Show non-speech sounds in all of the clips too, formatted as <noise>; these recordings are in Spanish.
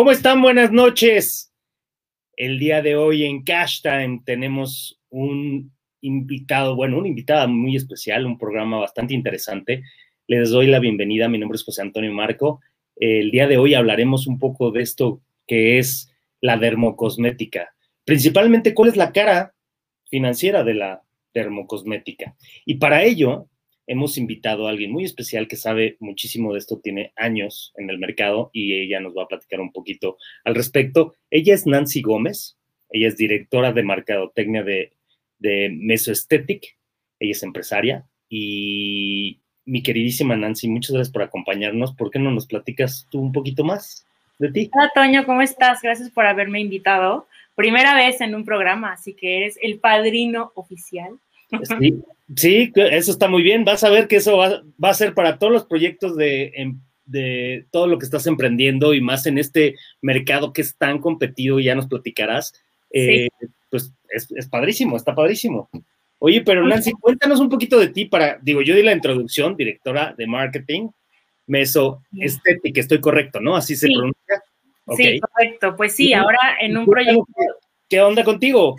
¿Cómo están? Buenas noches. El día de hoy en Cash Time tenemos un invitado, bueno, una invitada muy especial, un programa bastante interesante. Les doy la bienvenida. Mi nombre es José Antonio Marco. El día de hoy hablaremos un poco de esto que es la dermocosmética. Principalmente, cuál es la cara financiera de la dermocosmética. Y para ello, hemos invitado a alguien muy especial que sabe muchísimo de esto, tiene años en el mercado y ella nos va a platicar un poquito al respecto. Ella es Nancy Gómez, ella es directora de mercadotecnia de, de Mesoesthetic, ella es empresaria y mi queridísima Nancy, muchas gracias por acompañarnos. ¿Por qué no nos platicas tú un poquito más de ti? Hola, Toño, ¿cómo estás? Gracias por haberme invitado. Primera vez en un programa, así que eres el padrino oficial. Sí, sí, eso está muy bien. Vas a ver que eso va, a ser para todos los proyectos de, de, todo lo que estás emprendiendo y más en este mercado que es tan competido, ya nos platicarás. Eh, pues es, padrísimo, está padrísimo. Oye, pero Nancy, cuéntanos un poquito de ti para, digo, yo di la introducción, directora de marketing, Meso Estética, estoy correcto, ¿no? Así se pronuncia. Sí, correcto. Pues sí, ahora en un proyecto. ¿Qué onda contigo?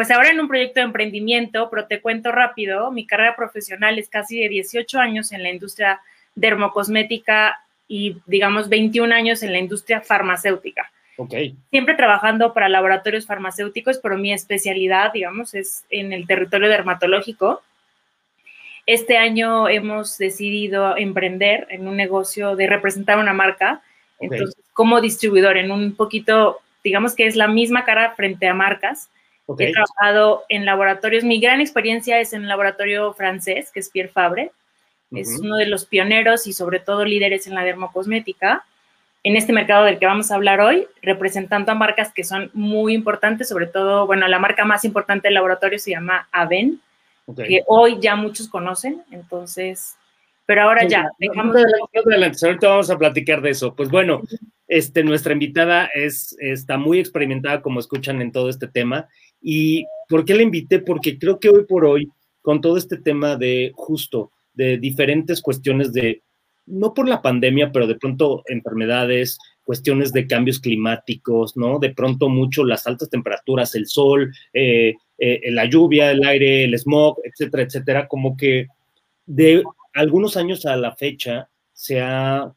Pues ahora en un proyecto de emprendimiento, pero te cuento rápido, mi carrera profesional es casi de 18 años en la industria dermocosmética y digamos 21 años en la industria farmacéutica. Okay. Siempre trabajando para laboratorios farmacéuticos, pero mi especialidad, digamos, es en el territorio dermatológico. Este año hemos decidido emprender en un negocio de representar una marca, entonces como distribuidor, en un poquito, digamos que es la misma cara frente a marcas, He trabajado en laboratorios. Mi gran experiencia es en un laboratorio francés, que es Pierre Fabre. Es uno de los pioneros y sobre todo líderes en la dermocosmética. En este mercado del que vamos a hablar hoy, representando a marcas que son muy importantes, sobre todo, bueno, la marca más importante del laboratorio se llama Aven, que hoy ya muchos conocen, entonces, pero ahora ya, dejamos... ahorita vamos a platicar de eso. Pues bueno, este, nuestra invitada es, está muy experimentada, como escuchan en todo este tema, ¿Y por qué la invité? Porque creo que hoy por hoy, con todo este tema de justo, de diferentes cuestiones de, no por la pandemia, pero de pronto enfermedades, cuestiones de cambios climáticos, ¿no? De pronto mucho las altas temperaturas, el sol, eh, eh, la lluvia, el aire, el smog, etcétera, etcétera, como que de algunos años a la fecha se ha,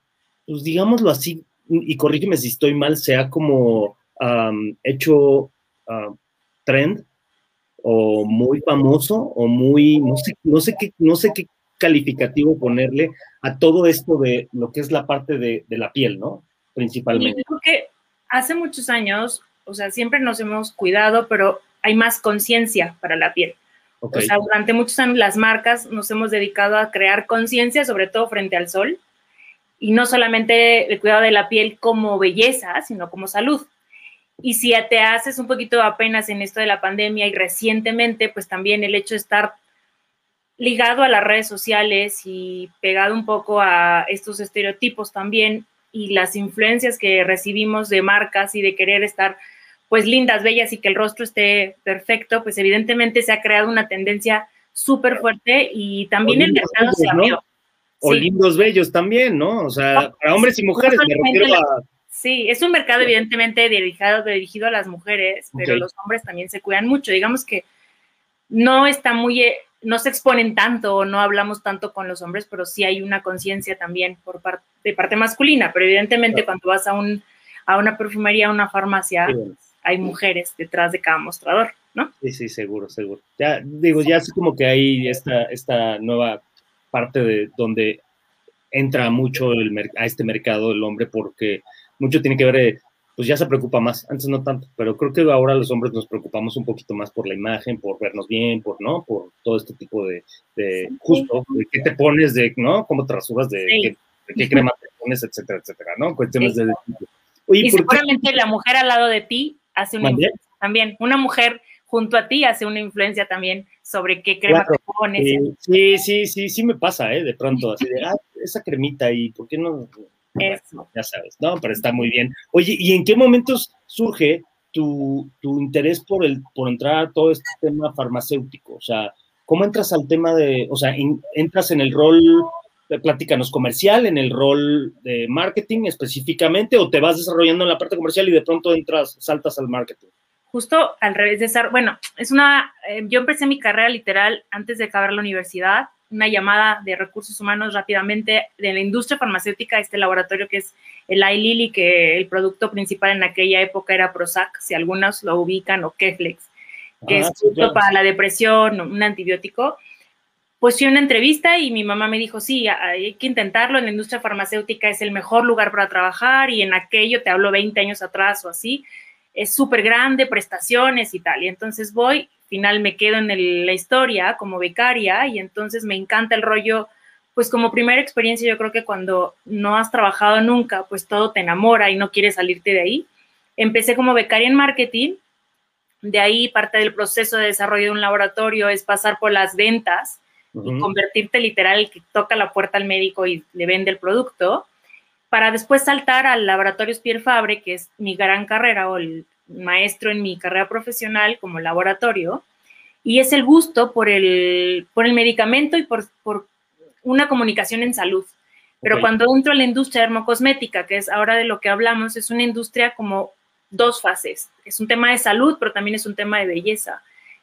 pues digámoslo así, y corrígeme si estoy mal, se ha como hecho trend o muy famoso o muy, no sé, no sé qué, no sé qué calificativo ponerle a todo esto de lo que es la parte de, la piel, ¿no? Principalmente. porque hace muchos años, o sea, siempre nos hemos cuidado, pero hay más conciencia para la piel. O sea, durante muchos años las marcas nos hemos dedicado a crear conciencia, sobre todo frente al sol, y no solamente el cuidado de la piel como belleza, sino como salud. Y si te haces un poquito apenas en esto de la pandemia y recientemente, pues también el hecho de estar ligado a las redes sociales y pegado un poco a estos estereotipos también y las influencias que recibimos de marcas y de querer estar pues lindas, bellas y que el rostro esté perfecto, pues evidentemente se ha creado una tendencia súper fuerte y también el mercado se abrió. O lindos bellos también, ¿no? O sea, para hombres y mujeres me refiero a Sí, es un mercado evidentemente dirigido, dirigido a las mujeres, pero los hombres también se cuidan mucho. Digamos que no está muy, eh, no se exponen tanto, no hablamos tanto con los hombres, pero sí hay una conciencia también por parte de parte masculina. Pero evidentemente cuando vas a un a una perfumería, a una farmacia, hay mujeres detrás de cada mostrador, ¿no? Sí, sí, seguro, seguro. Ya digo, ya es como que hay esta, esta nueva parte de donde entra mucho el, a este mercado el hombre porque mucho tiene que ver, eh, pues ya se preocupa más, antes no tanto, pero creo que ahora los hombres nos preocupamos un poquito más por la imagen, por vernos bien, por, ¿no? Por todo este tipo de, justo, de qué te pones, de, ¿no? Cómo te rasuras, de, qué, crema te pones, etcétera, etcétera, ¿no? Cuestiones de... y seguramente la mujer al lado de ti hace una influencia también, una mujer junto a ti hace una influencia también sobre qué crema te pones. sí, sí, sí, sí me pasa, ¿eh? De pronto, así de, ah, esa cremita, ¿y por qué no? Ya sabes, ¿no? Pero está muy bien. Oye, ¿y en qué momentos surge tu, interés por, el, por entrar a todo este tema farmacéutico? O sea, ¿cómo entras al tema de, o sea, entras en el rol platícanos, comercial en el rol de marketing específicamente o te vas desarrollando en la parte comercial y de pronto entras, saltas al marketing? Justo al revés de estar, bueno, es una, eh, yo empecé mi carrera literal antes de acabar la universidad, una llamada de recursos humanos rápidamente de la industria farmacéutica, este laboratorio que es el iLily, que el producto principal en aquella época era Prozac, si algunos lo ubican, o Keflex, que es justo para la depresión, un antibiótico. Pues fui a una entrevista y mi mamá me dijo, sí, hay que intentarlo, en la industria farmacéutica es el mejor lugar para trabajar y en aquello, te hablo 20 años atrás o así, es súper grande, prestaciones y tal. Y entonces voy, final me quedo en la historia como becaria y entonces me encanta el rollo, pues como primera experiencia yo creo que cuando no has trabajado nunca, pues todo te enamora y no quieres salirte de ahí. Empecé como becaria en marketing, de ahí parte del proceso de desarrollo de un laboratorio es pasar por las ventas y convertirte literal que toca la puerta al médico y le vende el producto, para después saltar al laboratorio Pierre Fabre, que es mi gran carrera o el maestro en mi carrera profesional como laboratorio, y es el gusto por el, por el medicamento y por, por una comunicación en salud. Pero cuando entro a la industria dermocosmética, que es ahora de lo que hablamos, es una industria como dos fases. Es un tema de salud, pero también es un tema de belleza.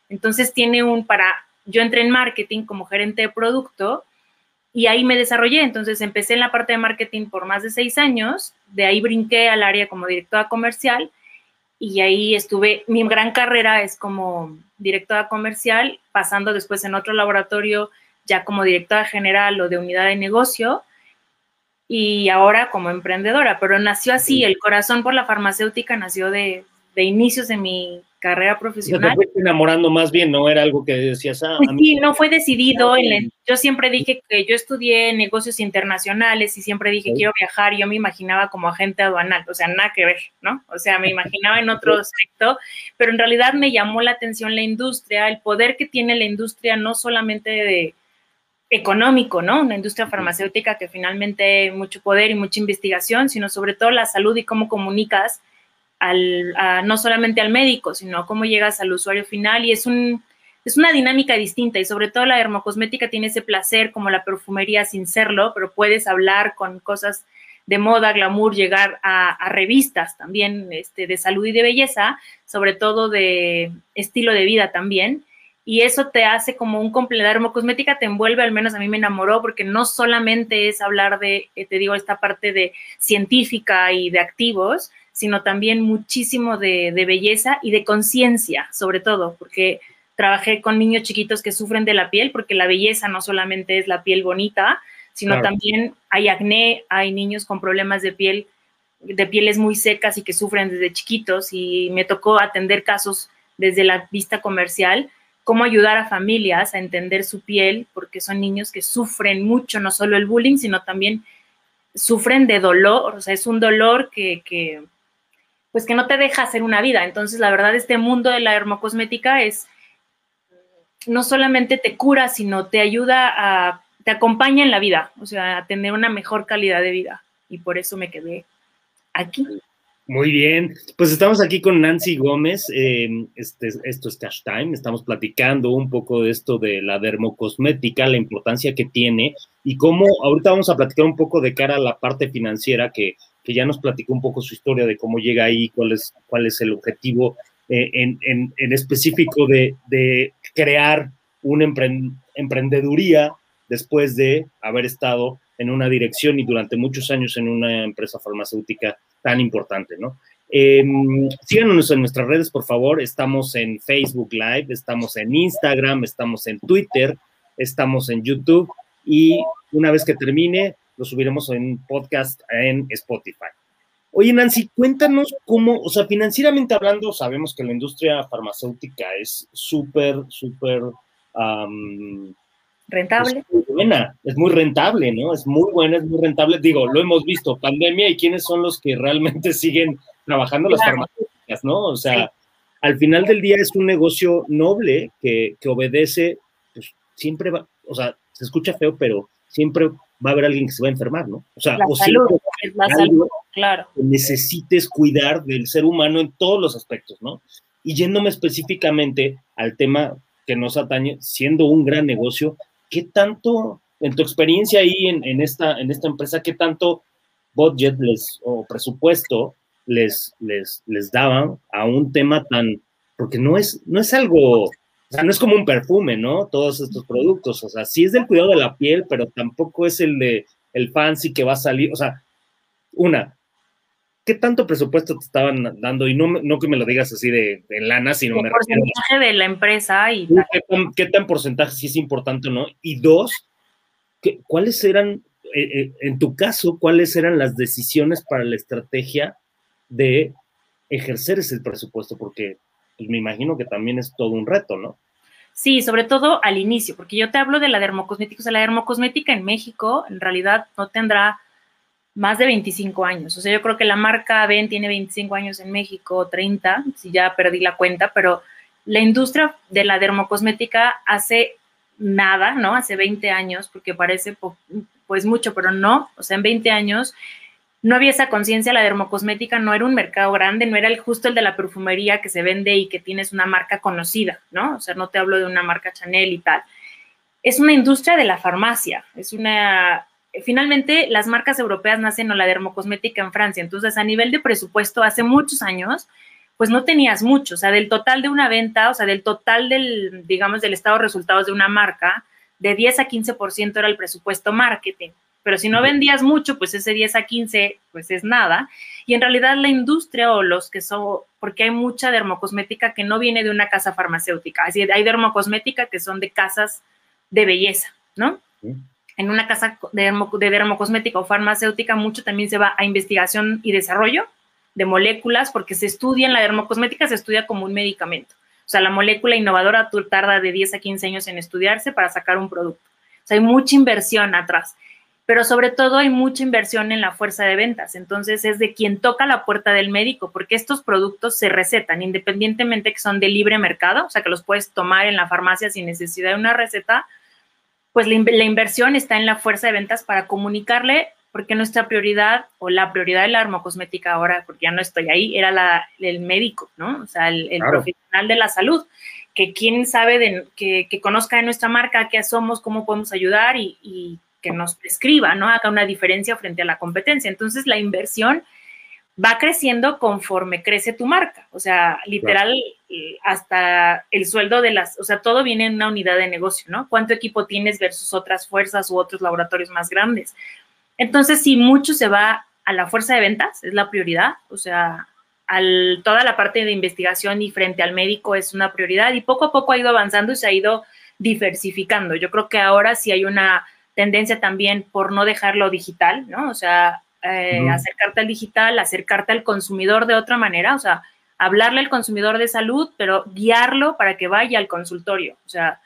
Entonces tiene un, para yo entré en marketing como gerente de producto y ahí me desarrollé. Entonces empecé en la parte de marketing por más de seis años, de ahí brinqué al área como directora comercial y ahí estuve, mi gran carrera es como directora comercial, pasando después en otro laboratorio ya como directora general o de unidad de negocio y ahora como emprendedora, pero nació así, el corazón por la farmacéutica nació de, de inicios de mi carrera profesional. Te enamorando más bien, ¿no? Era algo que decías, ah, pues sí, no fue decidido. yo siempre dije que yo estudié negocios internacionales y siempre dije quiero viajar. Yo me imaginaba como agente aduanal, o sea, nada que ver, ¿no? O sea, me imaginaba en otro sector, pero en realidad me llamó la atención la industria, el poder que tiene la industria, no solamente de económico, ¿no? Una industria farmacéutica que finalmente mucho poder y mucha investigación, sino sobre todo la salud y cómo comunicas no solamente al médico, sino cómo llegas al usuario final y es, un, es una dinámica distinta y sobre todo la dermocosmética tiene ese placer como la perfumería sin serlo, pero puedes hablar con cosas de moda, glamour, llegar a, revistas también este, de salud y de belleza, sobre todo de estilo de vida también. Y eso te hace como un completo, la dermocosmética te envuelve, al menos a mí me enamoró, porque no solamente es hablar de, eh, te digo, esta parte de científica y de activos, sino también muchísimo de, belleza y de conciencia, sobre todo, porque trabajé con niños chiquitos que sufren de la piel, porque la belleza no solamente es la piel bonita, sino también hay acné, hay niños con problemas de piel, de pieles muy secas y que sufren desde chiquitos, y me tocó atender casos desde la vista comercial, cómo ayudar a familias a entender su piel, porque son niños que sufren mucho, no solo el bullying, sino también sufren de dolor, o sea, es un dolor que, que pues que no te deja hacer una vida. Entonces, la verdad, este mundo de la hermocosmética es, no solamente te cura, sino te ayuda a, te acompaña en la vida, o sea, a tener una mejor calidad de vida. Y por eso me quedé aquí. Muy bien, pues estamos aquí con Nancy Gómez, em, este, esto es Cash Time, estamos platicando un poco de esto de la dermocosmética, la importancia que tiene y cómo ahorita vamos a platicar un poco de cara a la parte financiera que que ya nos platicó un poco su historia de cómo llega ahí, cuál es, cuál es el objetivo eh, en, específico de, crear una emprendeduría después de haber estado en una dirección y durante muchos años en una empresa farmacéutica tan importante, ¿no? Em, síganos en nuestras redes, por favor. Estamos en Facebook Live, estamos en Instagram, estamos en Twitter, estamos en YouTube y una vez que termine, lo subiremos en podcast en Spotify. Oye, Nancy, cuéntanos cómo, o sea, financieramente hablando, sabemos que la industria farmacéutica es súper, súper... rentable. Es muy buena, es muy rentable, ¿no? Es muy buena, es muy rentable. Digo, lo hemos visto, pandemia y quiénes son los que realmente <laughs> siguen trabajando las farmacéuticas, ¿no? O sea, al final del día es un negocio noble que, que obedece, pues siempre va, o sea, se escucha feo, pero siempre va a haber alguien que se va a enfermar, ¿no? O sea, o salud, es la salud, claro. necesites cuidar del ser humano en todos los aspectos, ¿no? Y yéndome específicamente al tema que nos atañe, siendo un gran negocio, ¿qué tanto en tu experiencia ahí en, esta, en esta empresa, ¿qué tanto budget les, o presupuesto les, les, les daban a un tema tan, porque no es, no es algo, o sea, no es como un perfume, ¿no? Todos estos productos, o sea, sí es del cuidado de la piel, pero tampoco es el de el fancy que va a salir, o sea, una, ¿qué tanto presupuesto te estaban dando? Y no, no que me lo digas así de, lana, sino... El porcentaje de la empresa y... ¿Qué tan, porcentaje sí es importante o no? Y dos, ¿qué, ¿cuáles eran, eh, eh, en tu caso, cuáles eran las decisiones para la estrategia de ejercer ese presupuesto? Porque pues, me imagino que también es todo un reto, ¿no? Sí, sobre todo al inicio, porque yo te hablo de la dermocosmética. O sea, la dermocosmética en México en realidad no tendrá más de 25 años. O sea, yo creo que la marca Ben tiene 25 años en México, 30, si ya perdí la cuenta, pero la industria de la dermocosmética hace nada, ¿no? Hace 20 años, porque parece pues mucho, pero no. O sea, en 20 años no había esa conciencia, la dermocosmética no era un mercado grande, no era el, justo el de la perfumería que se vende y que tienes una marca conocida, ¿no? O sea, no te hablo de una marca Chanel y tal. Es una industria de la farmacia, es una... Finalmente, las marcas europeas nacen o la dermocosmética en Francia, entonces a nivel de presupuesto, hace muchos años, pues no tenías mucho, o sea, del total de una venta, o sea, del total del, digamos, del estado de resultados de una marca, de 10 a 15% era el presupuesto marketing pero si no vendías mucho, pues ese 10 a 15, pues es nada. Y en realidad la industria o los que son, porque hay mucha dermocosmética que no viene de una casa farmacéutica, así hay dermocosmética que son de casas de belleza, ¿no? En una casa de, de dermocosmética o farmacéutica mucho también se va a investigación y desarrollo de moléculas, porque se estudia en la dermocosmética, se estudia como un medicamento. O sea, la molécula innovadora tarda de 10 a 15 años en estudiarse para sacar un producto. O sea, hay mucha inversión atrás pero sobre todo hay mucha inversión en la fuerza de ventas. Entonces es de quien toca la puerta del médico, porque estos productos se recetan independientemente que son de libre mercado, o sea que los puedes tomar en la farmacia sin necesidad de una receta, pues la, inversión está en la fuerza de ventas para comunicarle, porque nuestra prioridad o la prioridad de la dermocosmética ahora, porque ya no estoy ahí, era la, el médico, ¿no? O sea, el, profesional de la salud que quien sabe de, que, conozca de nuestra marca, qué somos, cómo podemos ayudar y, y que nos prescriba, ¿no? Haga una diferencia frente a la competencia. Entonces, la inversión va creciendo conforme crece tu marca. O sea, literal, hasta el sueldo de las, o sea, todo viene en una unidad de negocio, ¿no? ¿Cuánto equipo tienes versus otras fuerzas u otros laboratorios más grandes? Entonces, si mucho se va a la fuerza de ventas, es la prioridad, o sea, al, toda la parte de investigación y frente al médico es una prioridad y poco a poco ha ido avanzando y se ha ido diversificando. Yo creo que ahora sí hay una tendencia también por no dejarlo digital, ¿no? O sea, eh, acercarte al digital, acercarte al consumidor de otra manera, o sea, hablarle al consumidor de salud, pero guiarlo para que vaya al consultorio, o sea,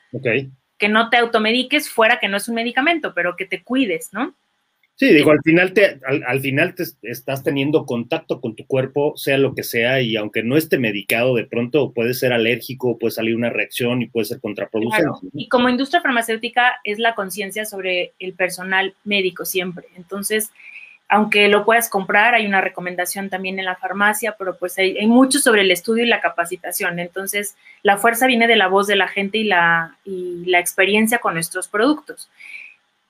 que no te automediques fuera que no es un medicamento, pero que te cuides, ¿no? Sí, digo, al final te, al, final te estás teniendo contacto con tu cuerpo, sea lo que sea, y aunque no esté medicado, de pronto puede ser alérgico, puede salir una reacción y puede ser contraproducente. Y como industria farmacéutica es la conciencia sobre el personal médico siempre. Entonces, aunque lo puedas comprar, hay una recomendación también en la farmacia, pero pues hay, hay, mucho sobre el estudio y la capacitación. Entonces, la fuerza viene de la voz de la gente y la, y la experiencia con nuestros productos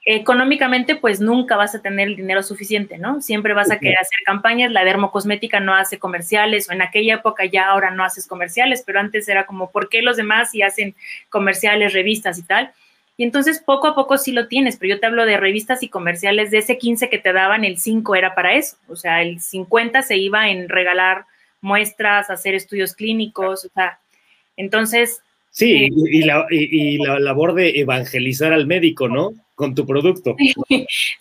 económicamente pues nunca vas a tener el dinero suficiente, ¿no? Siempre vas a querer hacer campañas, la dermocosmética no hace comerciales o en aquella época ya ahora no haces comerciales, pero antes era como, ¿por qué los demás sí hacen comerciales, revistas y tal? Y entonces poco a poco sí lo tienes, pero yo te hablo de revistas y comerciales, de ese 15 que te daban, el 5 era para eso, o sea, el 50 se iba en regalar muestras, hacer estudios clínicos, o sea, entonces... Sí, eh, y, la, y la labor de evangelizar al médico, ¿no? con tu producto.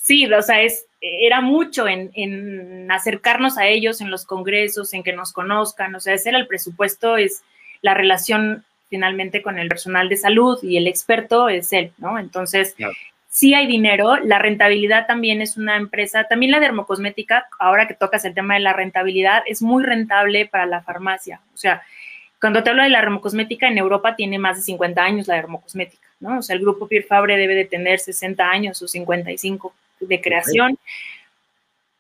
Sí, <laughs> o sea, es, era mucho en, acercarnos a ellos en los congresos, en que nos conozcan, o sea, ese era el presupuesto, es la relación finalmente con el personal de salud y el experto es él, ¿no? Entonces, sí hay dinero, la rentabilidad también es una empresa, también la dermocosmética, ahora que tocas el tema de la rentabilidad, es muy rentable para la farmacia, o sea, cuando te hablo de la dermocosmética, en Europa tiene más de 50 años la dermocosmética. ¿no? O sea, el grupo Pierre Fabre debe de tener 60 años o 55 de creación.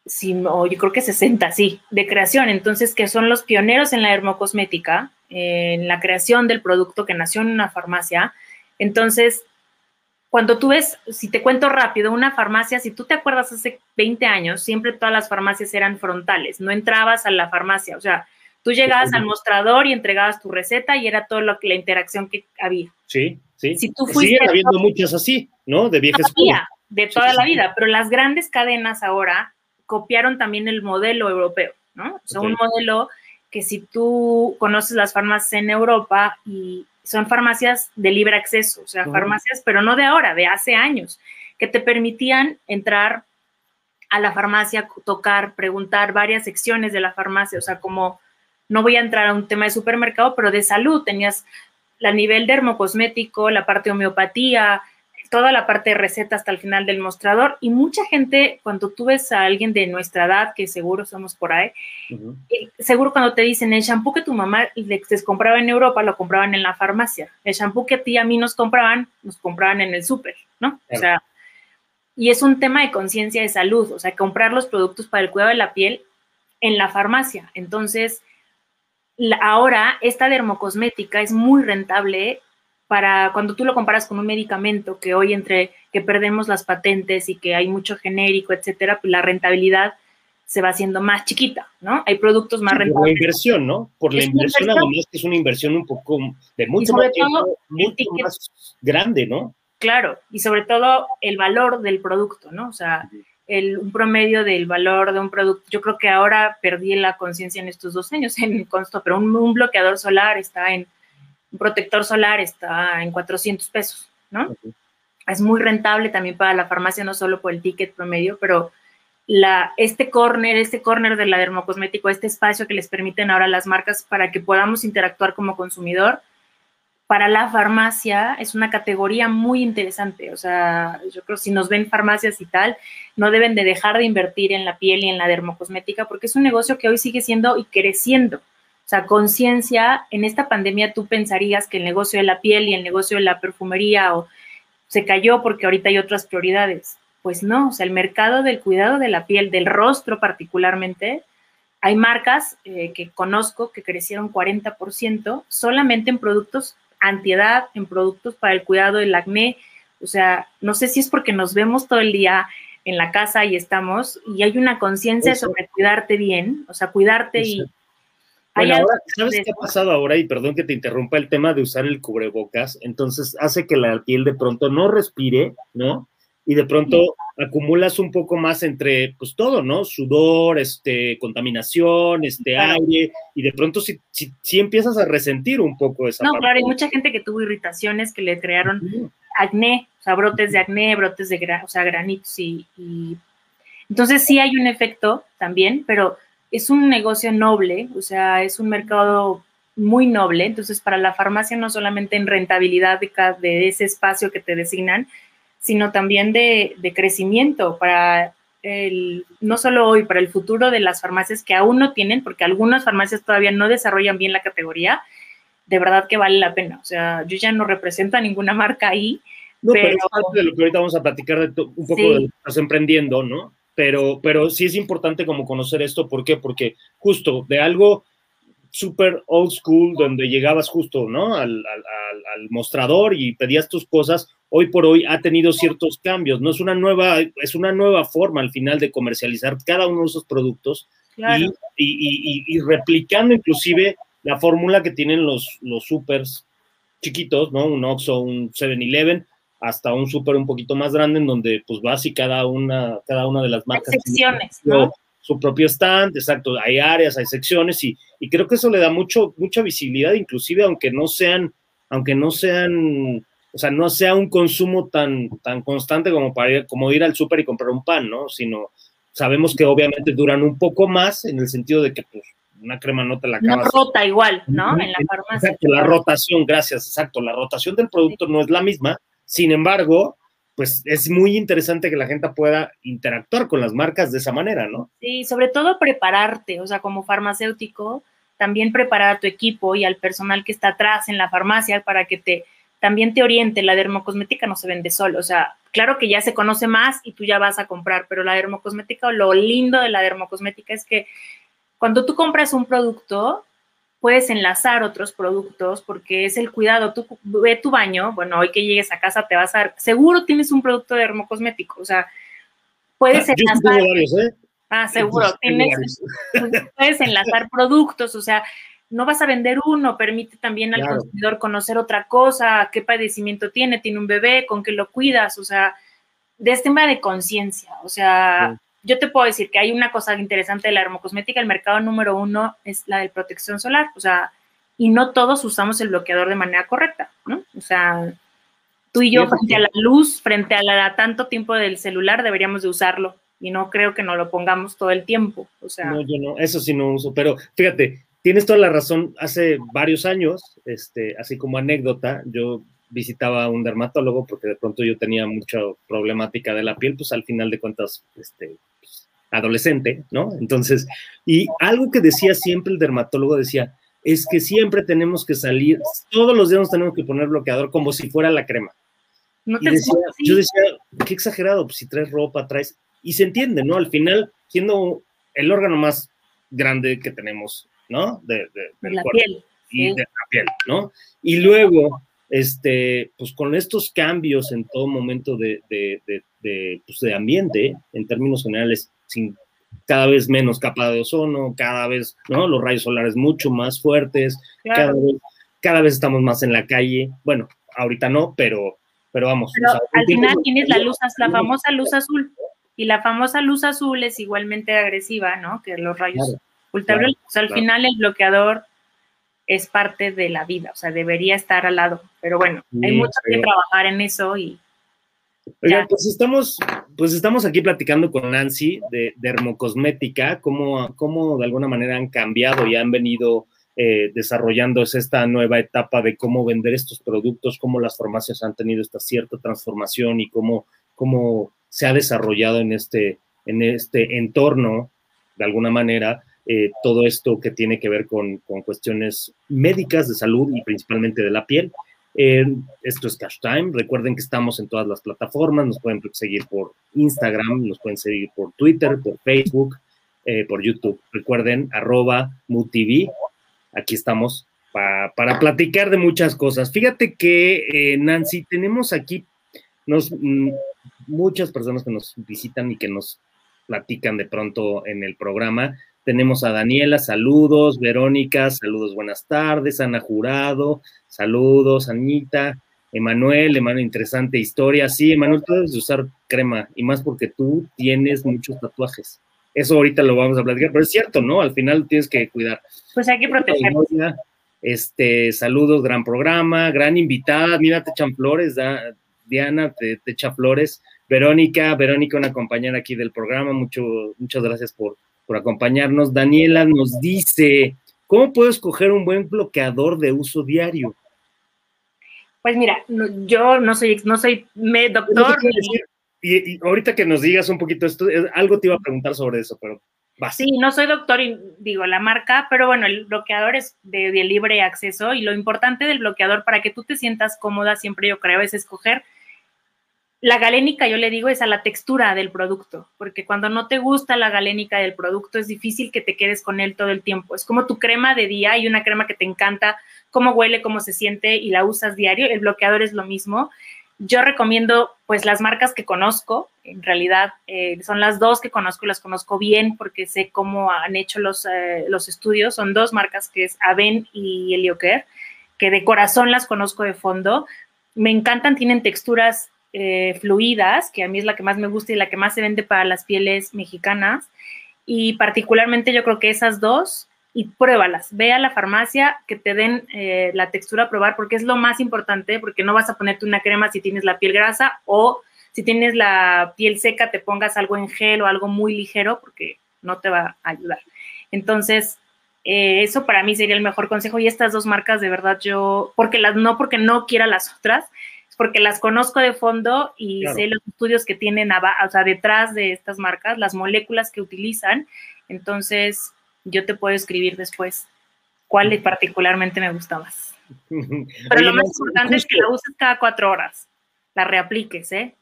Sí, o yo creo que 60, sí, de creación. Entonces, que son los pioneros en la dermocosmética, en la creación del producto que nació en una farmacia. Entonces, cuando tú ves, si te cuento rápido, una farmacia, si tú te acuerdas hace 20 años, siempre todas las farmacias eran frontales, no entrabas a la farmacia, o sea, tú llegabas al mostrador y entregabas tu receta y era todo lo que la interacción que había. Sí, sí. Si tú fuiste Siguen habiendo muchas así, ¿no? De viejas De toda la vida, pero las grandes cadenas ahora copiaron también el modelo europeo, ¿no? O sea, un modelo que si tú conoces las farmacias en Europa y son farmacias de libre acceso, o sea, farmacias, pero no de ahora, de hace años, que te permitían entrar a la farmacia, tocar, preguntar varias secciones de la farmacia, o sea, como no voy a entrar a un tema de supermercado, pero de salud, tenías la nivel dermocosmético, la parte de homeopatía, toda la parte de receta hasta el final del mostrador y mucha gente, cuando tú ves a alguien de nuestra edad, que seguro somos por ahí, eh, seguro cuando te dicen el shampoo que tu mamá les compraba en Europa, lo compraban en la farmacia. El shampoo que a ti y a mí nos compraban, nos compraban en el súper, ¿no? O sea, y es un tema de conciencia de salud, o sea, comprar los productos para el cuidado de la piel en la farmacia. Entonces, ahora esta dermocosmética es muy rentable para cuando tú lo comparas con un medicamento que hoy entre que perdemos las patentes y que hay mucho genérico, etcétera, pues la rentabilidad se va haciendo más chiquita, ¿no? Hay productos más rentables. Por la inversión, ¿no? Por la inversión, además que es una inversión un poco de mucho, más, mucho más grande, ¿no? Claro, y sobre todo el valor del producto, ¿no? O sea, el, un promedio del valor de un producto, yo creo que ahora perdí la conciencia en estos dos años <laughs> en costo, pero un bloqueador solar está en un protector solar está en 400 pesos, ¿no? Es muy rentable también para la farmacia, no solo por el ticket promedio, pero la, este corner, este corner de la dermocosmético, este espacio que les permiten ahora las marcas para que podamos interactuar como consumidor, para la farmacia es una categoría muy interesante. O sea, yo creo que si nos ven farmacias y tal, no deben de dejar de invertir en la piel y en la dermocosmética porque es un negocio que hoy sigue siendo y creciendo. O sea, conciencia, en esta pandemia tú pensarías que el negocio de la piel y el negocio de la perfumería o se cayó porque ahorita hay otras prioridades. Pues no, o sea, el mercado del cuidado de la piel, del rostro particularmente, hay marcas eh, que conozco que crecieron 40% solamente en productos antiedad, en productos para el cuidado del acné. O sea, no sé si es porque nos vemos todo el día en la casa y estamos, y hay una conciencia sobre cuidarte bien, o sea, cuidarte y bueno, ahora, ¿sabes qué ha pasado ahora? Y perdón que te interrumpa el tema de usar el cubrebocas. Entonces hace que la piel de pronto no respire, ¿no? Y de pronto acumulas un poco más entre, pues todo, ¿no? Sudor, este, contaminación, este, aire, y de pronto sí, sí, empiezas a resentir un poco esa No, claro, hay mucha gente que tuvo irritaciones que le crearon acné, o sea, brotes de acné, brotes de, o sea, granitos y, y... Entonces sí hay un efecto también, pero es un negocio noble, o sea, es un mercado muy noble, entonces para la farmacia no solamente en rentabilidad de, de ese espacio que te designan, sino también de, crecimiento para el, no solo hoy, para el futuro de las farmacias que aún no tienen, porque algunas farmacias todavía no desarrollan bien la categoría, de verdad que vale la pena. O sea, yo ya no represento a ninguna <laughs> marca ahí. No, pero, es parte de lo que ahorita vamos a platicar de un poco de lo que estás emprendiendo, ¿no? pero, pero sí es importante como conocer esto, ¿por qué? Porque justo de algo súper old school, donde llegabas justo, ¿no? Al, al, mostrador y pedías tus cosas, hoy por hoy ha tenido ciertos cambios, ¿no? Es una nueva, es una nueva forma al final de comercializar cada uno de esos productos y, y, y, replicando inclusive la fórmula que tienen los, los supers chiquitos, ¿no? Un Oxxo, un 7-Eleven, hasta un súper un poquito más grande en donde pues vas y cada una, cada una de las marcas. Secciones, ¿no? Su propio stand, exacto, hay áreas, hay secciones y, y, creo que eso le da mucho, mucha visibilidad, inclusive aunque no sean, aunque no sean, o sea, no sea un consumo tan, tan constante como para ir, como ir al súper y comprar un pan, ¿no? Sino sabemos que obviamente duran un poco más en el sentido de que pues una crema no te la acabas. No rota igual, ¿no? En la farmacia. Exacto, la rotación, gracias, exacto. La rotación del producto no es la misma, sin embargo, pues es muy interesante que la gente pueda interactuar con las marcas de esa manera, ¿no? Sí, sobre todo prepararte, o sea, como farmacéutico, también preparar a tu equipo y al personal que está atrás en la farmacia para que te también te oriente. La dermocosmética no se vende solo, o sea, claro que ya se conoce más y tú ya vas a comprar, pero la dermocosmética, lo lindo de la dermocosmética es que cuando tú compras un producto, puedes enlazar otros productos porque es el cuidado. Tú ve tu baño, bueno, hoy que llegues a casa te vas a dar, seguro tienes un producto de dermocosmético, o sea, puedes ah, enlazar. ¿eh? Ah, seguro, tienes, <laughs> puedes enlazar productos, o sea, no vas a vender uno, permite también al consumidor conocer otra cosa, qué padecimiento tiene, tiene un bebé, con qué lo cuidas, o sea, de este tema de conciencia, o sea, yo te puedo decir que hay una cosa interesante de la dermocosmética, el mercado número uno es la de protección solar, o sea, y no todos usamos el bloqueador de manera correcta, ¿no? O sea, tú y yo frente a la luz, frente a, la, tanto tiempo del celular, deberíamos de usarlo y no creo que nos lo pongamos todo el tiempo, o sea. No, yo no, eso sí no uso, pero fíjate, tienes toda la razón, hace varios años, este, así como anécdota, yo visitaba a un dermatólogo porque de pronto yo tenía mucha problemática de la piel, pues al final de cuentas, este, adolescente, ¿no? Entonces, y algo que decía siempre el dermatólogo decía, es que siempre tenemos que salir, todos los días nos tenemos que poner bloqueador como si fuera la crema. No te yo decía, qué exagerado, pues si traes ropa, traes, y se entiende, ¿no? Al final, siendo el órgano más grande que tenemos, ¿no? De, la piel. Y de la piel, ¿no? Y luego, este, pues con estos cambios en todo momento de, de, de, pues de ambiente, en términos generales, sin cada vez menos capa de ozono, cada vez, ¿no? Los rayos solares mucho más fuertes, cada, vez, estamos más en la calle. Bueno, ahorita no, pero, pero vamos. al final tienes la luz, la famosa luz azul. Y la famosa luz azul es igualmente agresiva, ¿no? Que los rayos ultravioletos. o sea, al final el bloqueador es parte de la vida, o sea, debería estar al lado. Pero bueno, hay mucho que trabajar en eso y Oigan, pues estamos, pues estamos aquí platicando con Nancy de Dermocosmética, cómo, cómo de alguna manera han cambiado y han venido eh, desarrollándose esta nueva etapa de cómo vender estos productos, cómo las farmacias han tenido esta cierta transformación y cómo, cómo se ha desarrollado en este, en este entorno, de alguna manera, eh, todo esto que tiene que ver con, con cuestiones médicas de salud y principalmente de la piel esto es Cash Time. Recuerden que estamos en todas las plataformas. Nos pueden seguir por Instagram, nos pueden seguir por Twitter, por Facebook, eh, por YouTube. Recuerden, arroba MUTV. Aquí estamos para platicar de muchas cosas. Fíjate que, eh, Nancy, tenemos aquí nos, mm, muchas personas que nos visitan y que nos platican de pronto en el programa. Tenemos a Daniela, saludos, Verónica, saludos, buenas tardes, Ana Jurado, saludos, Anita, Emanuel, Emanuel, interesante historia. Sí, Emanuel, tú debes usar crema, y más porque tú tienes muchos tatuajes. Eso ahorita lo vamos a platicar, pero es cierto, ¿no? Al final tienes que cuidar. Pues hay que protegernos. Este, saludos, gran programa, gran invitada, mira, te echan flores, Diana, te, te echa flores. Verónica, Verónica, una compañera aquí del programa, mucho, muchas gracias por, por acompañarnos. Daniela nos dice, ¿cómo puedo escoger un buen bloqueador de uso diario? Pues mira, yo no soy, no soy doctor. Y, ahorita que nos digas un poquito esto, algo te iba a preguntar sobre eso, pero Sí, no soy doctor y digo la marca, pero bueno, el bloqueador es de, de, libre acceso y lo importante del bloqueador para que tú te sientas cómoda, siempre yo creo, es escoger la galénica, yo le digo, es a la textura del producto, porque cuando no te gusta la galénica del producto es difícil que te quedes con él todo el tiempo. Es como tu crema de día y una crema que te encanta, cómo huele, cómo se siente y la usas diario. El bloqueador es lo mismo. Yo recomiendo pues las marcas que conozco, en realidad eh, son las dos que conozco y las conozco bien porque sé cómo han hecho los, eh, los estudios. Son dos marcas que es Aven y Helioker, que de corazón las conozco de fondo. Me encantan, tienen texturas eh, fluidas, que a mí es la que más me gusta y la que más se vende para las pieles mexicanas. Y particularmente yo creo que esas dos, y pruébalas. Ve a la farmacia que te den eh, la textura a probar, porque es lo más importante, porque no vas a ponerte una crema si tienes la piel grasa o si tienes la piel seca, te pongas algo en gel o algo muy ligero, porque no te va a ayudar. Entonces, eh, eso para mí sería el mejor consejo. Y estas dos marcas, de verdad, yo, porque las no, porque no quiera las otras, porque las conozco de fondo y sé los estudios que tienen o sea, detrás de estas marcas, las moléculas que utilizan. Entonces, yo te puedo escribir después cuál particularmente me gusta más. <laughs> Pero lo más importante es que la uses cada cuatro horas, la reapliques, ¿eh?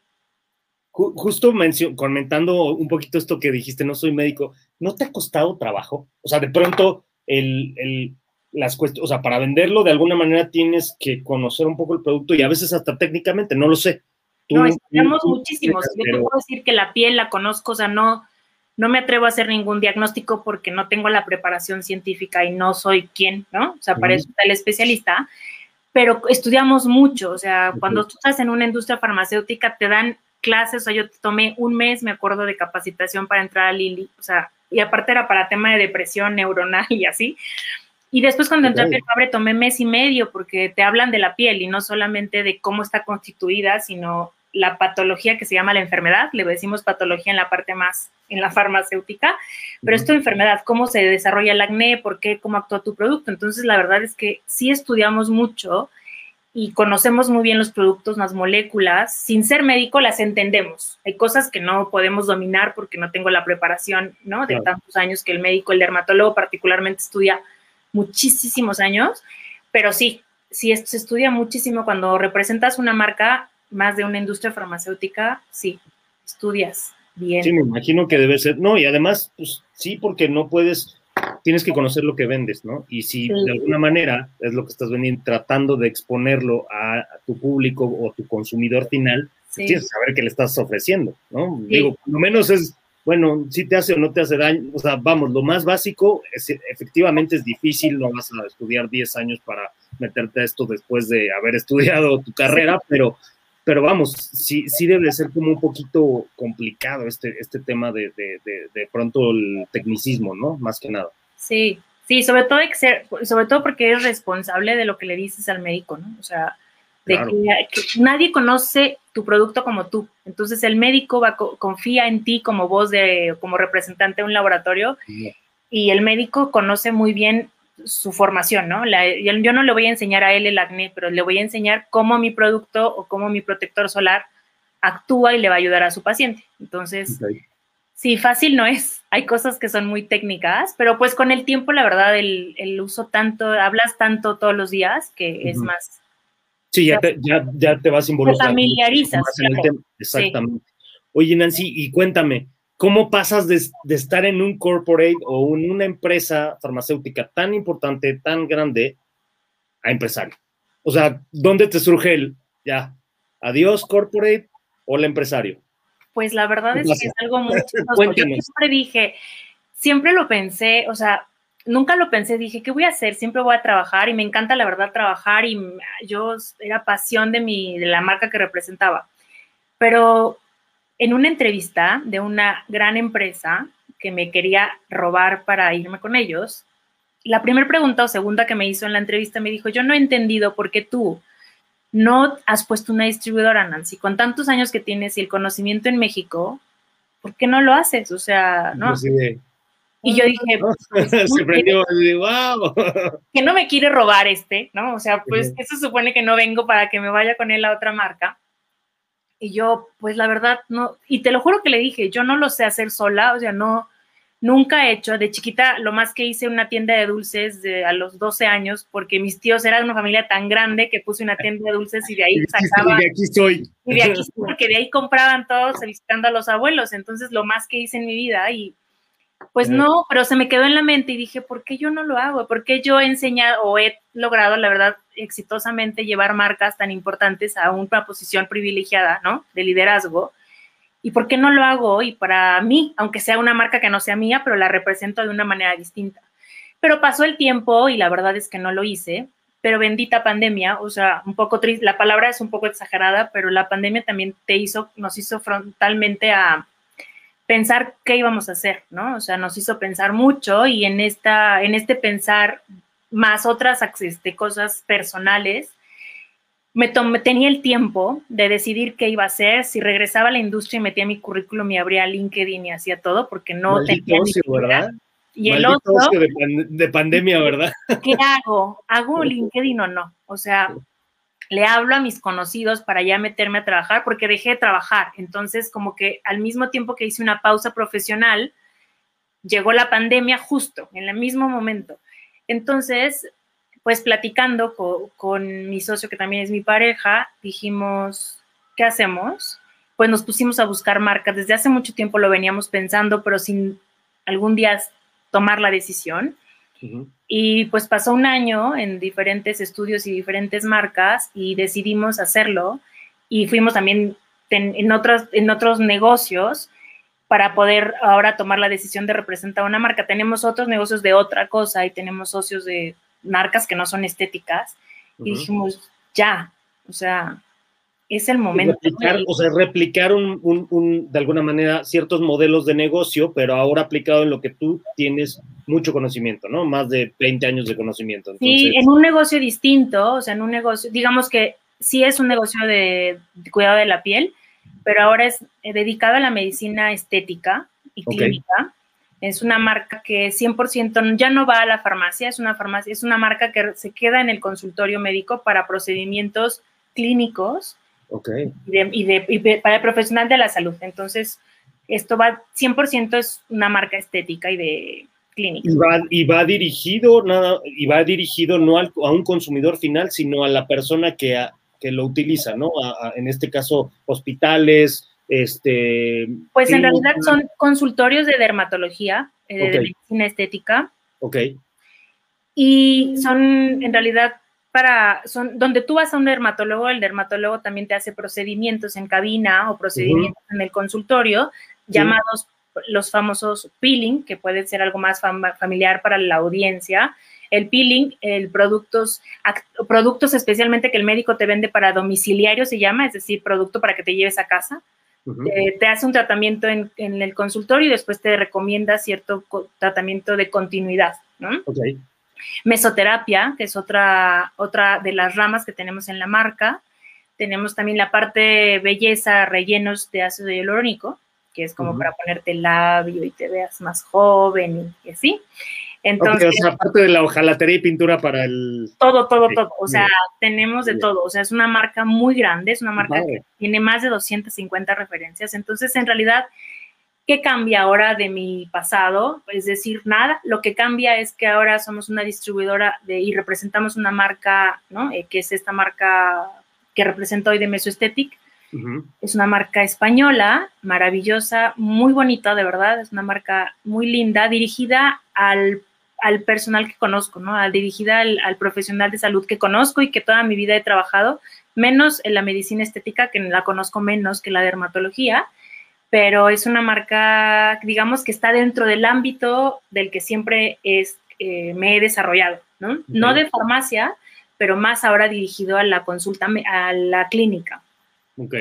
Justo comentando un poquito esto que dijiste, no soy médico, ¿no te ha costado trabajo? O sea, de pronto el, el las cuestiones, o sea, para venderlo de alguna manera tienes que conocer un poco el producto y a veces hasta técnicamente, no lo sé. no, estudiamos muchísimos. Yo te puedo decir que la piel la conozco, o sea, no, no me atrevo a hacer ningún diagnóstico porque no tengo la preparación científica y no soy quien, ¿no? O sea, para eso está el especialista, pero estudiamos mucho, o sea, cuando tú estás en una industria farmacéutica te dan clases, o sea, yo tomé un mes, me acuerdo, de capacitación para entrar a Lili, o sea, y aparte era para tema de depresión neuronal <laughs> y así. Y después cuando entré a Piel Fabre tomé mes y medio porque te hablan de la piel y no solamente de cómo está constituida, sino la patología que se llama la enfermedad, le decimos patología en la parte más, en la farmacéutica, pero es tu enfermedad, cómo se desarrolla el acné, por qué, cómo actúa tu producto. Entonces, la verdad es que sí estudiamos mucho y conocemos muy bien los productos, las moléculas. Sin ser médico, las entendemos. Hay cosas que no podemos dominar porque no tengo la preparación, ¿no? De tantos años que el médico, el dermatólogo particularmente estudia muchísimos años, pero sí, sí se estudia muchísimo cuando representas una marca más de una industria farmacéutica, sí, estudias bien. Sí, me imagino que debe ser, no, y además, pues sí, porque no puedes, tienes que conocer lo que vendes, ¿no? Y si de alguna manera es lo que estás vendiendo, tratando de exponerlo a, tu público o tu consumidor final, tienes que saber qué le estás ofreciendo, ¿no? Digo, por lo menos es, bueno, si te hace o no te hace daño, o sea, vamos, lo más básico, es, efectivamente es difícil, no vas a estudiar 10 años para meterte a esto después de haber estudiado tu carrera, pero pero vamos, sí, sí debe ser como un poquito complicado este, este tema de, de, de, pronto el tecnicismo, ¿no? Más que nada. Sí, sí, sobre todo, sobre todo porque eres responsable de lo que le dices al médico, ¿no? O sea, de que, nadie conoce tu producto como tú. Entonces el médico va, confía en ti como voz de, como representante de un laboratorio y el médico conoce muy bien su formación, ¿no? yo, no le voy a enseñar a él el acné, pero le voy a enseñar cómo mi producto o cómo mi protector solar actúa y le va a ayudar a su paciente. Entonces, sí, fácil no es. Hay cosas que son muy técnicas, pero pues con el tiempo, la verdad, el, uso tanto, hablas tanto todos los días que es más. Sí, ya te, ya, ya te vas involucrando. Te familiarizas. Exactamente. Oye, Nancy, y cuéntame, ¿Cómo pasas de, estar en un corporate o en una empresa farmacéutica tan importante, tan grande, a empresario? O sea, ¿dónde te surge el ya? ¿Adiós corporate o el empresario? Pues la verdad es que es algo muy <laughs> chistoso. Yo siempre dije, siempre lo pensé, o sea, nunca lo pensé, dije, ¿qué voy a hacer? Siempre voy a trabajar y me encanta la verdad trabajar y yo era pasión de mi, de la marca que representaba. Pero en una entrevista de una gran empresa que me quería robar para irme con ellos, la primera pregunta o segunda que me hizo en la entrevista me dijo, yo no he entendido por qué tú no has puesto una distribuidora, Nancy, con tantos años que tienes y el conocimiento en México, ¿por qué no lo haces? O sea, ¿no? Y yo dije, <laughs> se prendió, wow. Que no me quiere robar este, ¿no? O sea, pues eso supone que no vengo para que me vaya con él a otra marca. Y yo, pues la verdad, no, y te lo juro que le dije, yo no lo sé hacer sola, o sea, no, nunca he hecho, de chiquita, lo más que hice una tienda de dulces de, a los 12 años, porque mis tíos eran una familia tan grande que puse una tienda de dulces y de ahí sacaba. <laughs> Y de aquí estoy. Y de aquí <laughs> estoy, porque de ahí compraban todos visitando a los abuelos, entonces lo más que hice en mi vida y pues no, pero se me quedó en la mente y dije, ¿por qué yo no lo hago? ¿Por qué yo he enseñado o he logrado, la verdad, exitosamente llevar marcas tan importantes a una posición privilegiada, ¿no? De liderazgo. ¿Y por qué no lo hago hoy para mí, aunque sea una marca que no sea mía, pero la represento de una manera distinta? Pero pasó el tiempo y la verdad es que no lo hice, pero bendita pandemia, o sea, un poco triste, la palabra es un poco exagerada, pero la pandemia también te hizo, nos hizo frontalmente a pensar qué íbamos a hacer, ¿no? O sea, nos hizo pensar mucho y en, esta, en este pensar más otras este, cosas personales, me tomé, tenía el tiempo de decidir qué iba a hacer, si regresaba a la industria y metía mi currículum y abría LinkedIn y hacía todo, porque no tenía ¿verdad? Y el otro de, pandemia, ¿verdad? ¿Qué hago? ¿Hago <laughs> LinkedIn o no? O sea, le hablo a mis conocidos para ya meterme a trabajar porque dejé de trabajar. Entonces, como que al mismo tiempo que hice una pausa profesional, llegó la pandemia justo, en el mismo momento. Entonces, pues platicando con, mi socio, que también es mi pareja, dijimos, ¿qué hacemos? Pues nos pusimos a buscar marcas. Desde hace mucho tiempo lo veníamos pensando, pero sin algún día tomar la decisión. Y pues pasó un año en diferentes estudios y diferentes marcas y decidimos hacerlo. Y fuimos también en, otros, en otros negocios para poder ahora tomar la decisión de representar una marca. Tenemos otros negocios de otra cosa y tenemos socios de marcas que no son estéticas. Y dijimos, ya, o sea, es el momento. Replicar, o sea, replicar un, de alguna manera ciertos modelos de negocio, pero ahora aplicado en lo que tú tienes mucho conocimiento, ¿no? Más de 20 años de conocimiento. Sí, en un negocio distinto, o sea, en un negocio, digamos que sí es un negocio de, cuidado de la piel, pero ahora es eh, dedicado a la medicina estética y clínica. Es una marca que 100% ya no va a la farmacia, es una farmacia, es una marca que se queda en el consultorio médico para procedimientos clínicos y, de, para el profesional de la salud. Entonces, esto va 100% es una marca estética y de clínica. Y va, dirigido nada y va dirigido no a un consumidor final, sino a la persona que, que lo utiliza, ¿no? en este caso, hospitales, este. Pues en realidad son consultorios de dermatología, eh, de medicina estética. Ok. Y son en realidad para, son, donde tú vas a un dermatólogo, el dermatólogo también te hace procedimientos en cabina o procedimientos en el consultorio, llamados los famosos peeling, que puede ser algo más familiar para la audiencia. El peeling, el productos, productos especialmente que el médico te vende para domiciliario se llama, es decir, producto para que te lleves a casa. Eh, te hace un tratamiento en, en, el consultorio y después te recomienda cierto tratamiento de continuidad, ¿no? Okay. Mesoterapia, que es otra, otra de las ramas que tenemos en la marca. Tenemos también la parte belleza, rellenos de ácido hialurónico, que es como para ponerte el labio y te veas más joven y, así. Entonces, o sea, aparte de la hojalatería y pintura para el... Todo, todo, todo. O sea, tenemos de todo. O sea, es una marca muy grande, es una marca que tiene más de 250 referencias. Entonces, en realidad, ¿Qué cambia ahora de mi pasado? Es decir, nada. Lo que cambia es que ahora somos una distribuidora de, y representamos una marca, ¿no? Eh, que es esta marca que represento hoy de Mesoesthetic. Es una marca española, maravillosa, muy bonita, de verdad. Es una marca muy linda, dirigida al, personal que conozco, ¿no? dirigida al, al, profesional de salud que conozco y que toda mi vida he trabajado, menos en la medicina estética, que la conozco menos que la dermatología pero es una marca, digamos, que está dentro del ámbito del que siempre es, eh, me he desarrollado, ¿no? No de farmacia, pero más ahora dirigido a la consulta, a la clínica. Ok.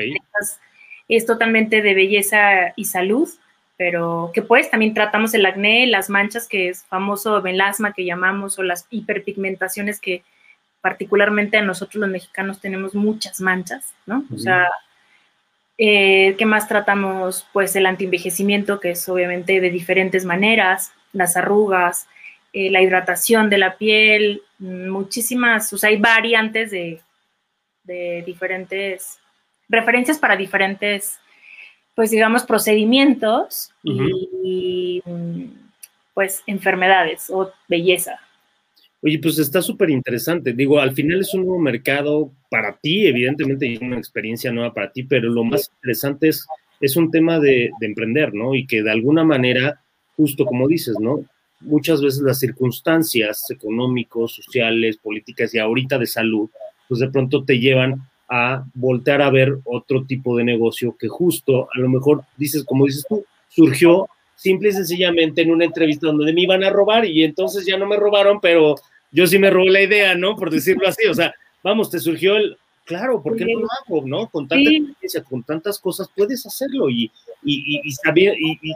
Es, totalmente de belleza y salud, pero que pues también tratamos el acné, las manchas, que es famoso melasma que llamamos, o las hiperpigmentaciones que particularmente a nosotros los mexicanos tenemos muchas manchas, ¿no? O sea, eh, ¿Qué más tratamos? Pues el antienvejecimiento, que es obviamente de diferentes maneras, las arrugas, eh, la hidratación de la piel, muchísimas, o sea, hay variantes de, diferentes, referencias para diferentes, pues digamos, procedimientos y, pues enfermedades o belleza. Oye, pues está súper interesante. Digo, al final es un nuevo mercado para ti, evidentemente, y una experiencia nueva para ti, pero lo más interesante es, es un tema de, emprender, ¿no? Y que de alguna manera, justo como dices, ¿no? Muchas veces las circunstancias económicos, sociales, políticas y ahorita de salud, pues de pronto te llevan a voltear a ver otro tipo de negocio que justo, a lo mejor dices, como dices tú, surgió simple y sencillamente en una entrevista donde me iban a robar y entonces ya no me robaron, pero yo sí me robé la idea, ¿no? Por decirlo así, o sea, vamos, te surgió el, claro, ¿por qué no lo hago, no? Con tanta experiencia, con tantas cosas, puedes hacerlo y,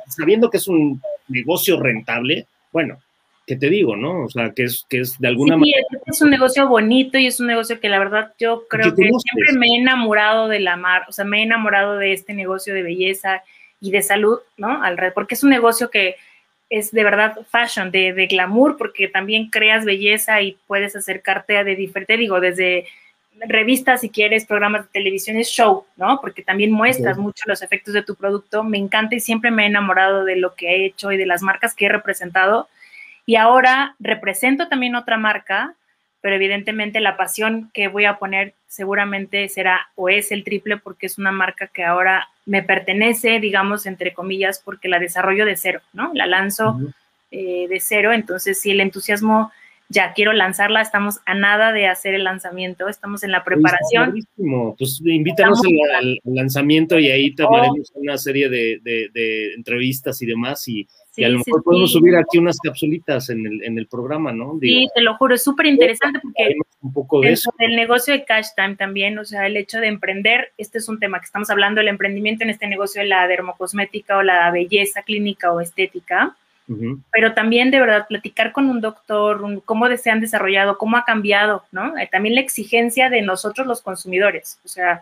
sabiendo que es un negocio rentable, bueno, ¿qué te digo, no? O sea, que es, que es de alguna manera... es un negocio bonito y es un negocio que la verdad yo creo que siempre me he enamorado de la mar, o sea, me he enamorado de este negocio de belleza y de salud, ¿no? Alrededor, porque es un negocio que es de verdad fashion, de, de, glamour, porque también creas belleza y puedes acercarte a de diferente, digo, desde revistas, si quieres, programas de televisión, es show, ¿no? Porque también muestras mucho los efectos de tu producto. Me encanta y siempre me he enamorado de lo que he hecho y de las marcas que he representado. Y ahora represento también otra marca pero evidentemente la pasión que voy a poner seguramente será o es el triple porque es una marca que ahora me pertenece, digamos, entre comillas, porque la desarrollo de cero, ¿no? La lanzo eh, de cero, entonces si el entusiasmo ya quiero lanzarla, estamos a nada de hacer el lanzamiento, estamos en la preparación. Pues invítanos al, lanzamiento y ahí te haremos oh. una serie de, entrevistas y demás y, a lo mejor podemos subir aquí unas capsulitas en el, en el programa, ¿no? sí, te lo juro, es súper interesante porque un poco de eso. el negocio de Cash Time también, o sea, el hecho de emprender, este es un tema que estamos hablando, el emprendimiento en este negocio de la dermocosmética o la belleza clínica o estética pero también de verdad platicar con un doctor, cómo se han desarrollado, cómo ha cambiado, ¿no? Eh, también la exigencia de nosotros los consumidores, o sea,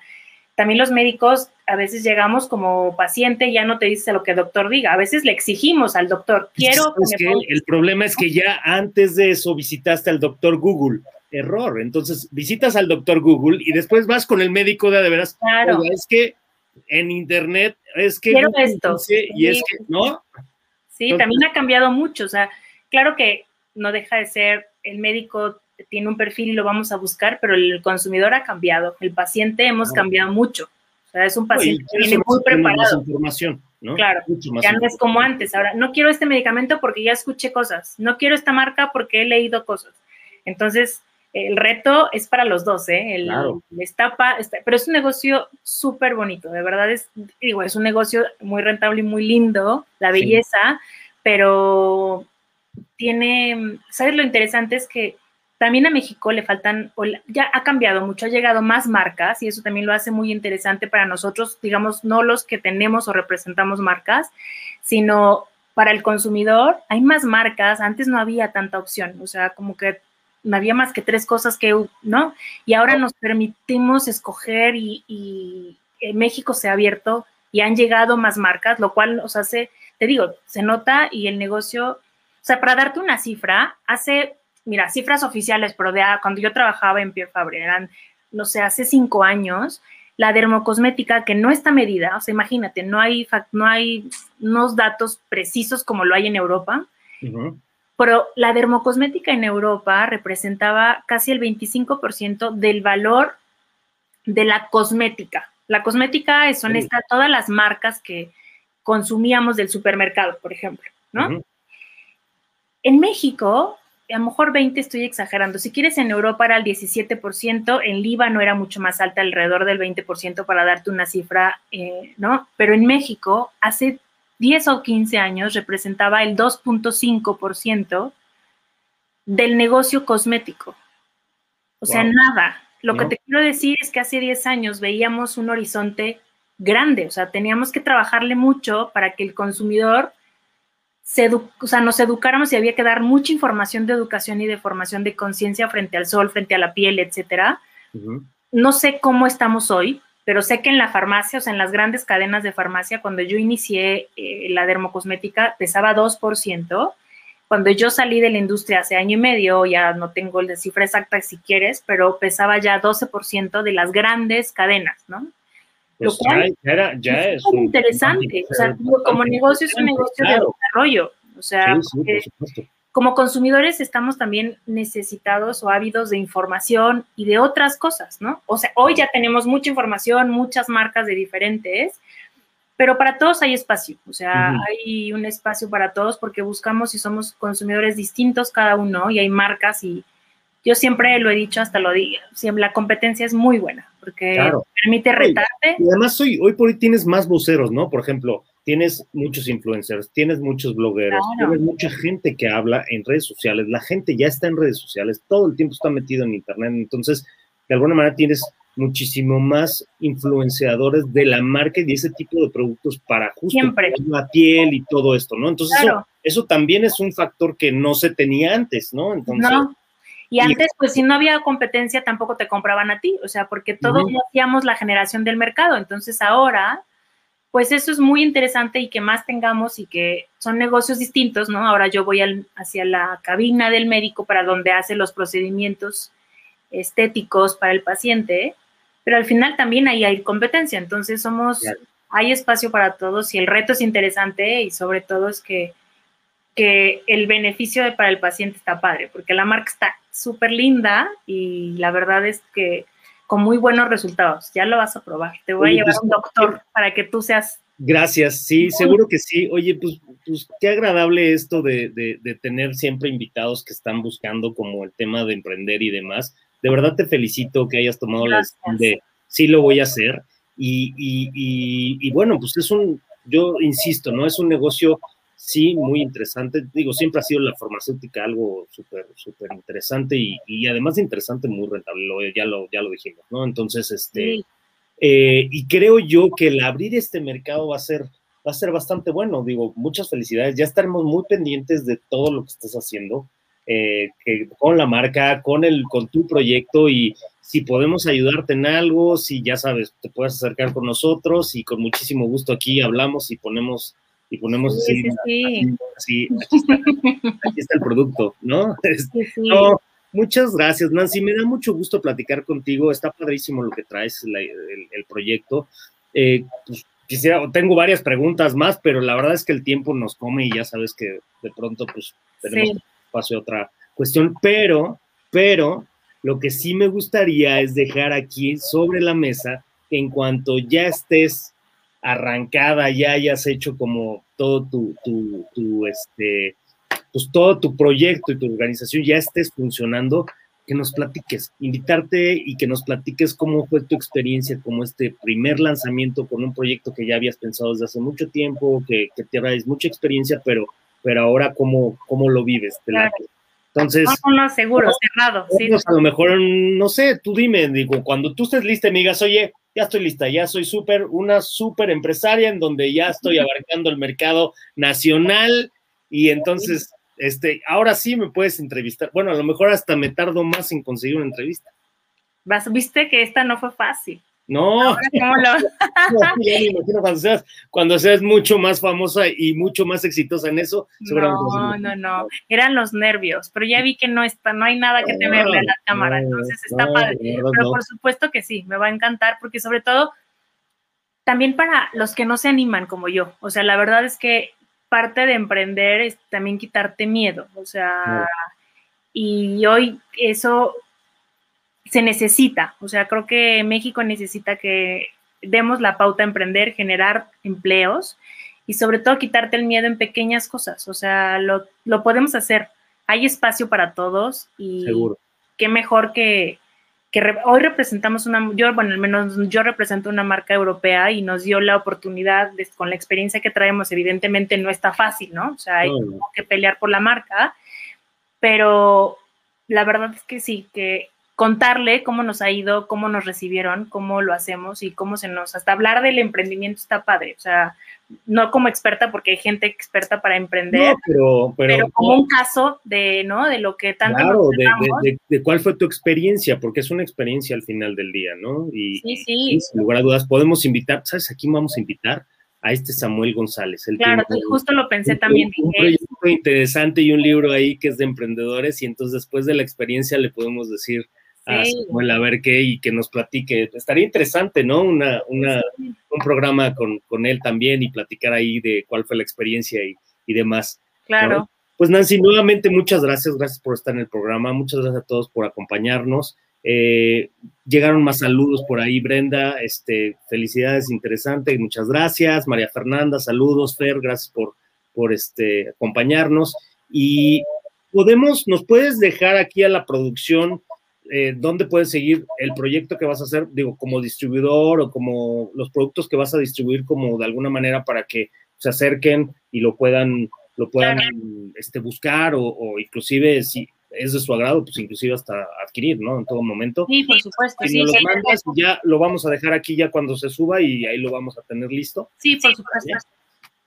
también los médicos a veces llegamos como paciente ya no te dice lo que el doctor diga, a veces le exigimos al doctor, quiero que, El problema es que ya antes de eso visitaste al doctor Google, error, entonces visitas al doctor Google y después vas con el médico de de veras, claro. es que en internet es que quiero esto y es que no Sí, también ha cambiado mucho. O sea, claro que no deja de ser, el médico tiene un perfil y lo vamos a buscar, pero el consumidor ha cambiado, el paciente hemos cambiado mucho. O sea, es un paciente que viene muy preparado. Información, ¿no? Claro, ya no es como antes. Ahora, no quiero este medicamento porque ya escuché cosas, no quiero esta marca porque he leído cosas. Entonces, el reto es para los dos, ¿eh? El, claro. estapa, pero es un negocio súper bonito, de verdad es, digo, es un negocio muy rentable y muy lindo, la belleza, pero tiene, ¿sabes lo interesante? Es que también a México le faltan, ya ha cambiado mucho, ha llegado más marcas y eso también lo hace muy interesante para nosotros, digamos, no los que tenemos o representamos marcas, sino para el consumidor hay más marcas, antes no había tanta opción, o sea, como que no había más que tres cosas que, ¿no? Y ahora nos permitimos escoger y, México se ha abierto y han llegado más marcas, lo cual nos hace, te digo, se nota y el negocio, o sea, para darte una cifra, hace, mira, cifras oficiales, pero de, cuando yo trabajaba en Pierre Fabre, eran, no sé, hace cinco años, la dermocosmética que no está medida, o sea, imagínate, no hay, no hay unos datos precisos como lo hay en Europa, pero la dermocosmética en Europa representaba casi el 25% del valor de la cosmética. La cosmética son estas, todas las marcas que consumíamos del supermercado, por ejemplo, ¿no? En México, a lo mejor 20 estoy exagerando. Si quieres, en Europa era el 17%, en Líbano era mucho más alta, alrededor del 20% para darte una cifra, eh, ¿no? Pero en México, hace 10 o 15 años representaba el 2.5% del negocio cosmético. O sea, nada. Lo que te quiero decir es que hace 10 años veíamos un horizonte grande, o sea, teníamos que trabajarle mucho para que el consumidor se o sea, nos educáramos y había que dar mucha información de educación y de formación de conciencia frente al sol, frente a la piel, etcétera. No sé cómo estamos hoy, pero sé que en la farmacia, o sea, en las grandes cadenas de farmacia, cuando yo inicié eh, la dermocosmética, pesaba 2%. Cuando yo salí de la industria hace año y medio, ya no tengo la cifra exacta si quieres, pero pesaba ya 12% de las grandes cadenas, ¿no? Pues ya, ya, es, interesante. O sea, como negocio es un negocio de desarrollo. O sea, como consumidores estamos también necesitados o ávidos de información y de otras cosas, ¿no? O sea, hoy ya tenemos mucha información, muchas marcas de diferentes, pero para todos hay espacio, o sea, hay un espacio para todos porque buscamos y somos consumidores distintos cada uno y hay marcas y yo siempre lo he dicho, hasta lo digo, siempre la competencia es muy buena porque permite retarte. Y además hoy, hoy por hoy tienes más voceros, ¿no? Por ejemplo, tienes muchos influencers, tienes muchos blogueros, tienes mucha gente que habla en redes sociales, la gente ya está en redes sociales, todo el tiempo está metido en internet, entonces de alguna manera tienes muchísimo más influenciadores de la marca y de ese tipo de productos para justo la piel y todo esto, ¿no? Entonces eso, eso, también es un factor que no se tenía antes, ¿no? Entonces, no. Y antes, pues si no había competencia, tampoco te compraban a ti, o sea, porque todos hacíamos la generación del mercado. Entonces ahora, pues eso es muy interesante y que más tengamos y que son negocios distintos, ¿no? Ahora yo voy hacia la cabina del médico para donde hace los procedimientos estéticos para el paciente, pero al final también ahí hay competencia, entonces somos, hay espacio para todos y el reto es interesante y sobre todo es que, que el beneficio para el paciente está padre, porque la marca está súper linda y la verdad es que con muy buenos resultados. Ya lo vas a probar. Te voy a llevar a pues, un doctor para que tú seas Gracias, sí, seguro que sí. Oye, pues, pues qué agradable esto de, de, tener siempre invitados que están buscando como el tema de emprender y demás. De verdad te felicito que hayas tomado la decisión de sí lo voy a hacer. Y, y, y, bueno, pues es un, yo insisto, ¿no? Es un negocio, sí, muy interesante. Digo, siempre ha sido la farmacéutica algo súper, súper interesante y, y, además de interesante, muy rentable, lo, ya, lo, ya lo dijimos, ¿no? Entonces, este, eh, y creo yo que el abrir este mercado va a ser va a ser bastante bueno. Digo, muchas felicidades. Ya estaremos muy pendientes de todo lo que estás haciendo eh, que, con la marca, con, el, con tu proyecto y si podemos ayudarte en algo, si ya sabes, te puedes acercar con nosotros y con muchísimo gusto aquí hablamos y ponemos y ponemos así, <laughs> aquí, está, el producto, ¿no? <laughs> no Muchas gracias, Nancy. Me da mucho gusto platicar contigo. Está padrísimo lo que traes, el, proyecto. Eh, pues, quisiera, tengo varias preguntas más, pero la verdad es que el tiempo nos come y ya sabes que de pronto pues tenemos espacio a otra cuestión. Pero, pero, lo que sí me gustaría es dejar aquí sobre la mesa en cuanto ya estés arrancada, ya hayas hecho como todo tu, tu, tu este, pues todo tu proyecto y tu organización ya estés funcionando, que nos platiques, invitarte y que nos platiques cómo fue tu experiencia como este primer lanzamiento con un proyecto que ya habías pensado desde hace mucho tiempo, que, que tienes mucha experiencia, pero, pero ahora cómo, cómo lo vives. Entonces, no, no, seguro, cerrado. Sí. A lo mejor, no sé, tú dime, digo, cuando tú estés lista y me digas, oye, ya estoy lista, ya soy súper, una súper empresaria en donde ya estoy <laughs> abarcando el mercado nacional y entonces este, ahora sí me puedes entrevistar. Bueno, a lo mejor hasta me tardo más en conseguir una entrevista. Viste que esta no fue fácil. No, <laughs> cuando seas, cuando seas mucho más famosa y mucho más exitosa en eso, No, no, no, eran los nervios, pero ya vi que no está, no hay nada que temerle a la cámara, entonces está padre. pero por supuesto que sí, me va a encantar, porque sobre todo, también para los que no se animan como yo, o sea, la verdad es que parte de emprender es también quitarte miedo, o sea, y hoy eso se necesita, o sea, creo que México necesita que demos la pauta a emprender, generar empleos y sobre todo quitarte el miedo en pequeñas cosas, o sea, lo, lo podemos hacer, hay espacio para todos y qué mejor que, que hoy representamos una, yo, bueno, al menos yo represento una marca europea y nos dio la oportunidad, con la experiencia que traemos, evidentemente no está fácil, ¿no? O sea, hay que pelear por la marca, pero la verdad es que sí, que contarle cómo nos ha ido, cómo nos recibieron, cómo lo hacemos y cómo se nos, hasta hablar del emprendimiento está padre, o sea, no como experta, porque hay gente experta para emprender, pero, pero, como un caso de, ¿no? De lo que tanto Claro, de, de, cuál fue tu experiencia, porque es una experiencia al final del día, ¿no? Y, sí, sí. sin lugar a dudas, podemos invitar, ¿sabes? Aquí vamos a invitar a este Samuel González. claro, justo lo pensé también. Un, proyecto interesante y un libro ahí que es de emprendedores y entonces después de la experiencia le podemos decir a Samuel a ver qué y que nos platique. Estaría interesante, ¿no? Una, una, un programa con, con, él también y platicar ahí de cuál fue la experiencia y, y demás. Claro. Pues Nancy, nuevamente muchas gracias, gracias por estar en el programa, muchas gracias a todos por acompañarnos. Eh, llegaron más saludos por ahí, Brenda, este, felicidades, interesante, muchas gracias. María Fernanda, saludos, Fer, gracias por, por este, acompañarnos. Y podemos, nos puedes dejar aquí a la producción eh, dónde puedes seguir el proyecto que vas a hacer, digo, como distribuidor o como los productos que vas a distribuir como de alguna manera para que se acerquen y lo puedan, lo puedan este, buscar o, inclusive si es de su agrado, pues inclusive hasta adquirir, ¿no? En todo momento. Sí, por supuesto. Si sí, mandas, ya lo vamos a dejar aquí ya cuando se suba y ahí lo vamos a tener listo. Sí, por supuesto.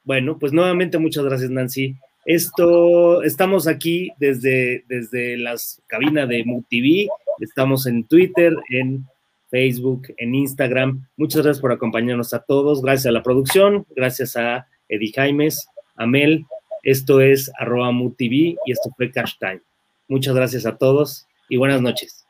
Bueno, pues nuevamente muchas gracias, Nancy. Esto, estamos aquí desde, desde las cabinas de MUTV, estamos en Twitter, en Facebook, en Instagram. Muchas gracias por acompañarnos a todos, gracias a la producción, gracias a Eddie Jaimes, a Mel. Esto es arroba MUTV y esto fue Cash Time. Muchas gracias a todos y buenas noches.